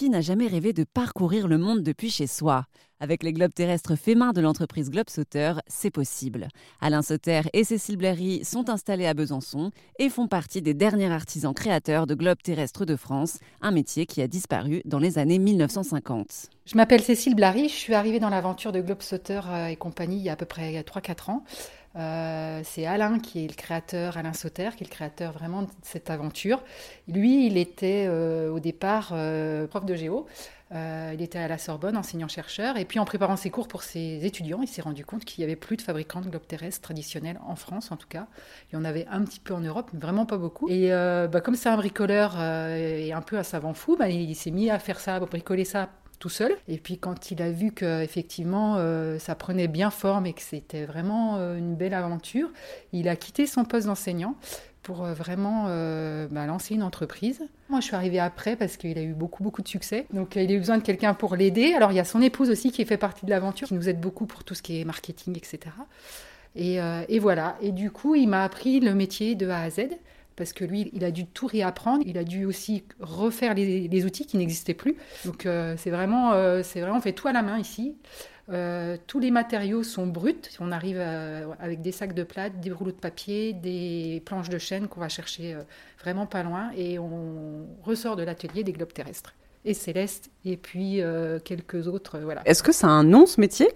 qui n'a jamais rêvé de parcourir le monde depuis chez soi Avec les globes terrestres faits main de l'entreprise Globe Sauter, c'est possible. Alain Sauter et Cécile Blairy sont installés à Besançon et font partie des derniers artisans créateurs de globes terrestres de France, un métier qui a disparu dans les années 1950. Je m'appelle Cécile Blary, je suis arrivée dans l'aventure de Globe Sauter euh, et compagnie il y a à peu près 3-4 ans. Euh, c'est Alain qui est le créateur, Alain Sauter, qui est le créateur vraiment de cette aventure. Lui, il était euh, au départ euh, prof de géo. il était à la Sorbonne, enseignant-chercheur. Et puis en préparant ses cours pour ses étudiants, il s'est rendu compte qu'il n'y avait plus de fabricants de globes terrestres traditionnels en France, en tout cas. Il y en avait un petit peu en Europe, mais vraiment pas beaucoup. Et bah, comme c'est un bricoleur et un peu un savant fou, bah, il s'est mis à faire ça, à bricoler ça tout seul. Et puis quand il a vu que effectivement euh, ça prenait bien forme et que c'était vraiment euh, une belle aventure, il a quitté son poste d'enseignant pour euh, vraiment bah, lancer une entreprise. Moi, je suis arrivée après parce qu'il a eu beaucoup, beaucoup de succès. Donc, il a eu besoin de quelqu'un pour l'aider. Alors, il y a son épouse aussi qui fait partie de l'aventure, qui nous aide beaucoup pour tout ce qui est marketing, etc. Et, et voilà. Et du coup, il m'a appris le métier de A à Z parce que lui, il a dû tout réapprendre. Il a dû aussi refaire les, outils qui n'existaient plus. Donc euh, c'est vraiment, euh, vraiment, on fait tout à la main ici. Euh, tous les matériaux sont bruts. On arrive avec des sacs de plate, des rouleaux de papier, des planches de chêne qu'on va chercher vraiment pas loin, et on ressort de l'atelier des globes terrestres et Céleste, et puis quelques autres. voilà. Est-ce que ça a un nom ce métier?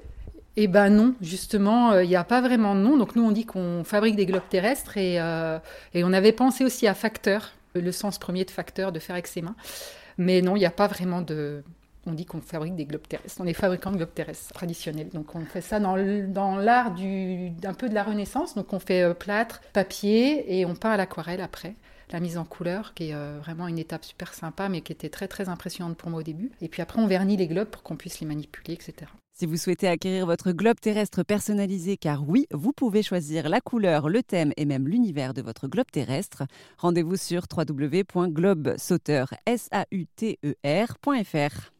Eh ben non, justement, euh, il n'y a pas vraiment de nom. Donc nous, on dit qu'on fabrique des globes terrestres et, euh, et on avait pensé aussi à facteur, le sens premier de facteur, de faire avec ses mains. Mais non, il n'y a pas vraiment de... On dit qu'on fabrique des globes terrestres. On est fabricant de globes terrestres traditionnels. Donc on fait ça dans, l'art d'un peu de la Renaissance. Donc on fait euh, plâtre, papier et on peint à l'aquarelle après la mise en couleur, qui est vraiment une étape super sympa, mais qui était très très impressionnante pour moi au début. Et puis après, on vernit les globes pour qu'on puisse les manipuler, etc. Si vous souhaitez acquérir votre globe terrestre personnalisé, car oui, vous pouvez choisir la couleur, le thème et même l'univers de votre globe terrestre, rendez-vous sur www.globesauteur.fr.